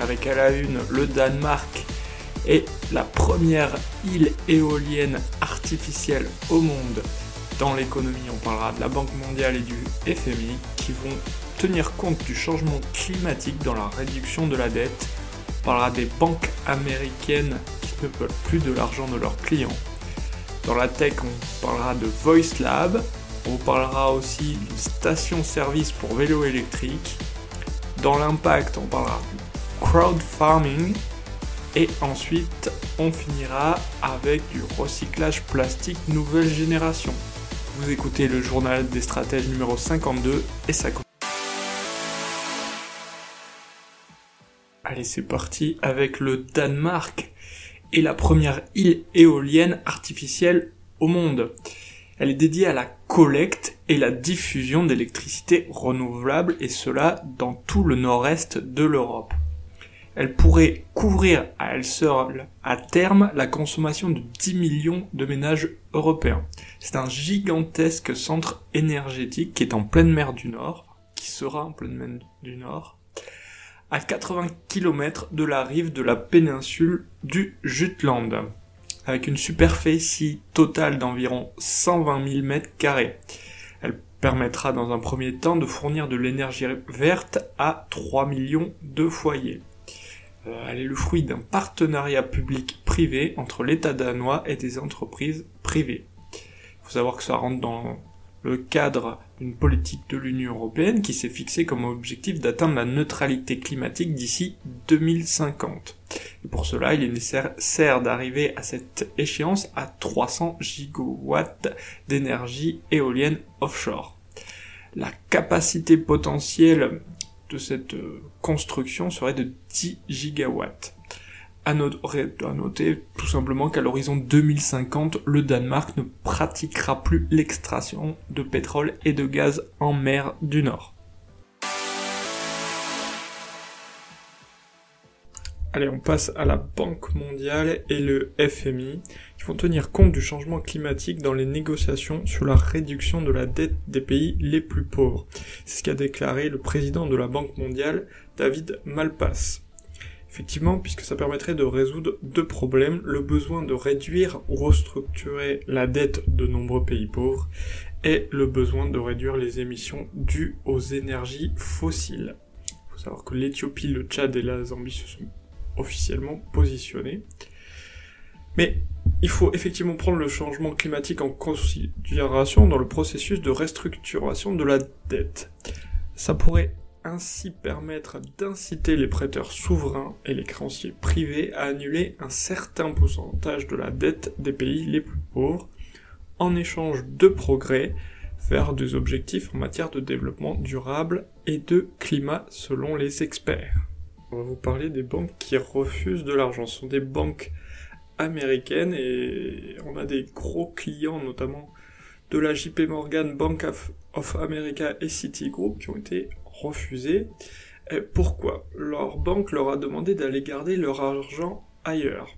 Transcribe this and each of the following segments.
Avec à la une le Danemark et la première île éolienne artificielle au monde. Dans l'économie, on parlera de la Banque mondiale et du FMI qui vont tenir compte du changement climatique dans la réduction de la dette. On parlera des banques américaines qui ne veulent plus de l'argent de leurs clients dans la tech, on parlera de Voice Lab. On parlera aussi d'une station-service pour vélo électrique. Dans l'impact, on parlera crowd farming. Et ensuite, on finira avec du recyclage plastique nouvelle génération. Vous écoutez le journal des stratèges numéro 52 et ça commence. Allez, c'est parti avec le Danemark est la première île éolienne artificielle au monde. Elle est dédiée à la collecte et la diffusion d'électricité renouvelable et cela dans tout le nord-est de l'Europe. Elle pourrait couvrir à elle seule à terme la consommation de 10 millions de ménages européens. C'est un gigantesque centre énergétique qui est en pleine mer du Nord, qui sera en pleine mer du Nord, à 80 km de la rive de la péninsule du Jutland, avec une superficie totale d'environ 120 000 m2. Elle permettra dans un premier temps de fournir de l'énergie verte à 3 millions de foyers. Euh, elle est le fruit d'un partenariat public-privé entre l'État danois et des entreprises privées. Il faut savoir que ça rentre dans le cadre d'une politique de l'Union européenne qui s'est fixé comme objectif d'atteindre la neutralité climatique d'ici 2050. Et pour cela, il est nécessaire d'arriver à cette échéance à 300 gigawatts d'énergie éolienne offshore. La capacité potentielle de cette construction serait de 10 gigawatts. À noter tout simplement qu'à l'horizon 2050, le Danemark ne pratiquera plus l'extraction de pétrole et de gaz en mer du Nord. Allez, on passe à la Banque mondiale et le FMI, qui vont tenir compte du changement climatique dans les négociations sur la réduction de la dette des pays les plus pauvres. C'est ce qu'a déclaré le président de la Banque mondiale, David Malpass. Effectivement, puisque ça permettrait de résoudre deux problèmes, le besoin de réduire ou restructurer la dette de nombreux pays pauvres et le besoin de réduire les émissions dues aux énergies fossiles. Il faut savoir que l'Éthiopie, le Tchad et la Zambie se sont officiellement positionnés. Mais il faut effectivement prendre le changement climatique en considération dans le processus de restructuration de la dette. Ça pourrait ainsi permettre d'inciter les prêteurs souverains et les créanciers privés à annuler un certain pourcentage de la dette des pays les plus pauvres en échange de progrès vers des objectifs en matière de développement durable et de climat selon les experts. On va vous parler des banques qui refusent de l'argent. Ce sont des banques américaines et on a des gros clients notamment de la JP Morgan, Bank of America et Citigroup qui ont été refusé. pourquoi? Leur banque leur a demandé d'aller garder leur argent ailleurs.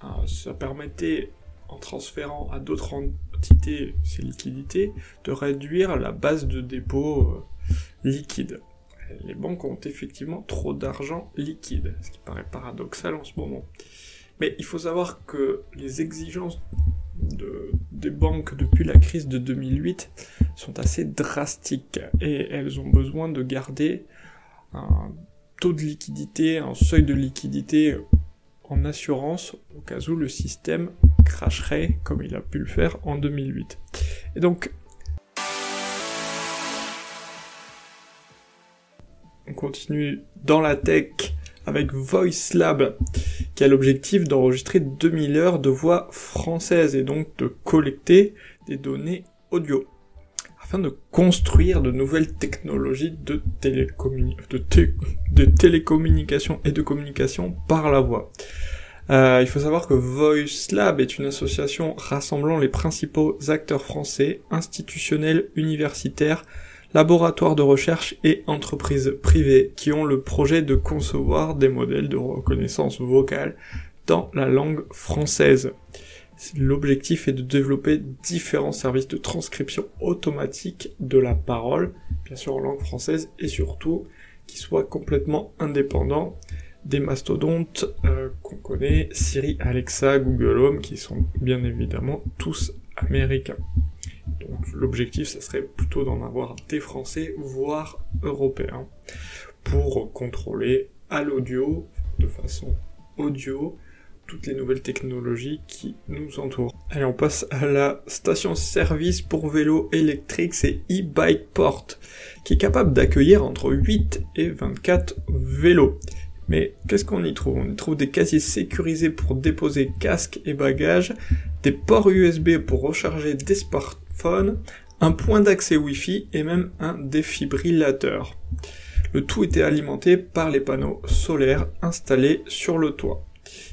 Ah, ça permettait, en transférant à d'autres entités ces liquidités, de réduire la base de dépôt euh, liquide. Les banques ont effectivement trop d'argent liquide, ce qui paraît paradoxal en ce moment. Mais il faut savoir que les exigences des banques depuis la crise de 2008 sont assez drastiques et elles ont besoin de garder un taux de liquidité, un seuil de liquidité en assurance au cas où le système cracherait comme il a pu le faire en 2008. Et donc, continue dans la tech avec Voice Lab qui a l'objectif d'enregistrer 2000 heures de voix françaises et donc de collecter des données audio afin de construire de nouvelles technologies de, de, télécommunication et de communication par la voix. Euh, il faut savoir que Voice Lab est une association rassemblant les principaux acteurs français, institutionnels, universitaires, laboratoires de recherche et entreprises privées qui ont le projet de concevoir des modèles de reconnaissance vocale dans la langue française. L'objectif est de développer différents services de transcription automatique de la parole, bien sûr en langue française, et surtout qui soient complètement indépendants des mastodontes euh, qu'on connaît, Siri, Alexa, Google Home, qui sont bien évidemment tous américains. L'objectif, ça serait plutôt d'en avoir des Français, voire européens, pour contrôler à l'audio, de façon audio, toutes les nouvelles technologies qui nous entourent. Allez, on passe à la station-service pour vélo électrique, c'est e-Bikeport, qui est capable d'accueillir entre 8 et 24 vélos. Mais qu'est-ce qu'on y trouve? On y trouve des casiers sécurisés pour déposer casques et bagages, des ports USB pour recharger des un point d'accès Wi-Fi et même un défibrillateur. Le tout était alimenté par les panneaux solaires installés sur le toit.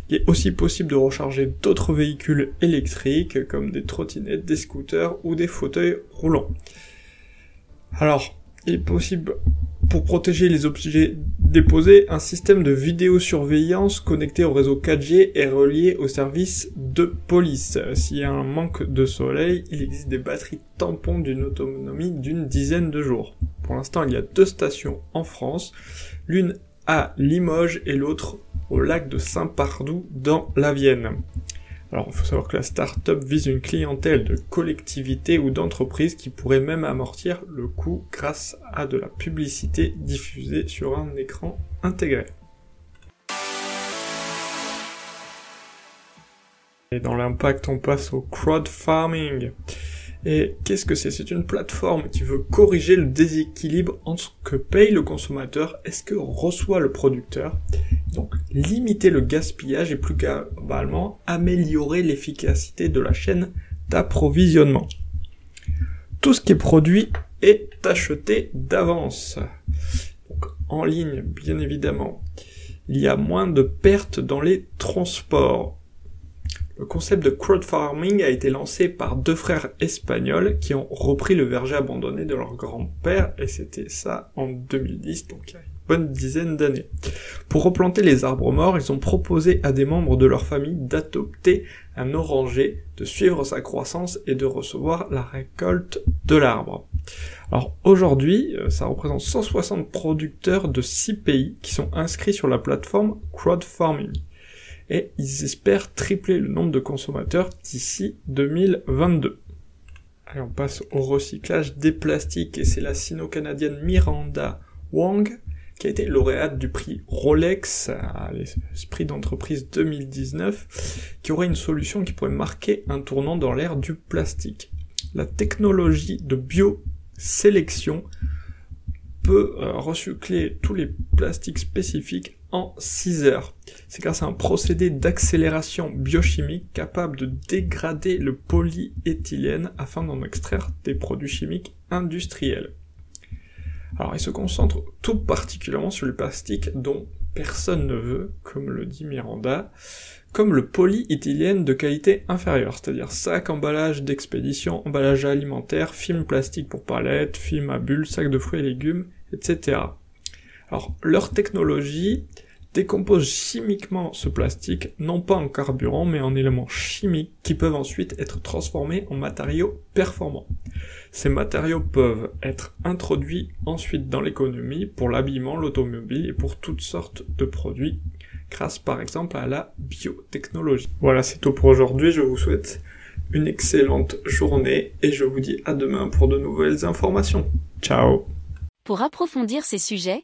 Il est aussi possible de recharger d'autres véhicules électriques comme des trottinettes, des scooters ou des fauteuils roulants. Alors, il est possible pour protéger les objets déposés, un système de vidéosurveillance connecté au réseau 4G est relié au service de police. S'il y a un manque de soleil, il existe des batteries tampons d'une autonomie d'une dizaine de jours. Pour l'instant, il y a deux stations en France, l'une à Limoges et l'autre au lac de Saint-Pardoux dans la Vienne. Alors, il faut savoir que la start-up vise une clientèle de collectivités ou d'entreprises qui pourrait même amortir le coût grâce à de la publicité diffusée sur un écran intégré. Et dans l'impact, on passe au crowdfarming. Et qu'est-ce que c'est? C'est une plateforme qui veut corriger le déséquilibre entre ce que paye le consommateur et ce que reçoit le producteur. Donc limiter le gaspillage et plus globalement améliorer l'efficacité de la chaîne d'approvisionnement. Tout ce qui est produit est acheté d'avance. Donc en ligne, bien évidemment. Il y a moins de pertes dans les transports. Le concept de crowdfarming a été lancé par deux frères espagnols qui ont repris le verger abandonné de leur grand-père et c'était ça en 2010, donc bonne dizaine d'années. Pour replanter les arbres morts, ils ont proposé à des membres de leur famille d'adopter un oranger, de suivre sa croissance et de recevoir la récolte de l'arbre. Alors aujourd'hui, euh, ça représente 160 producteurs de 6 pays qui sont inscrits sur la plateforme crowdfarming et ils espèrent tripler le nombre de consommateurs d'ici 2022. Allez, on passe au recyclage des plastiques et c'est la sino-canadienne Miranda Wang qui a été lauréate du prix Rolex à l'esprit d'entreprise 2019 qui aurait une solution qui pourrait marquer un tournant dans l'ère du plastique. La technologie de biosélection peut euh, recycler tous les plastiques spécifiques en 6 heures. C'est grâce à un procédé d'accélération biochimique capable de dégrader le polyéthylène afin d'en extraire des produits chimiques industriels. Alors il se concentre tout particulièrement sur le plastique dont personne ne veut, comme le dit Miranda, comme le polyéthylène de qualité inférieure, c'est-à-dire sac, emballage d'expédition, emballage alimentaire, film plastique pour palettes, film à bulles, sac de fruits et légumes, etc. Alors, leur technologie décompose chimiquement ce plastique, non pas en carburant, mais en éléments chimiques qui peuvent ensuite être transformés en matériaux performants. Ces matériaux peuvent être introduits ensuite dans l'économie pour l'habillement, l'automobile et pour toutes sortes de produits, grâce par exemple à la biotechnologie. Voilà, c'est tout pour aujourd'hui, je vous souhaite une excellente journée et je vous dis à demain pour de nouvelles informations. Ciao Pour approfondir ces sujets,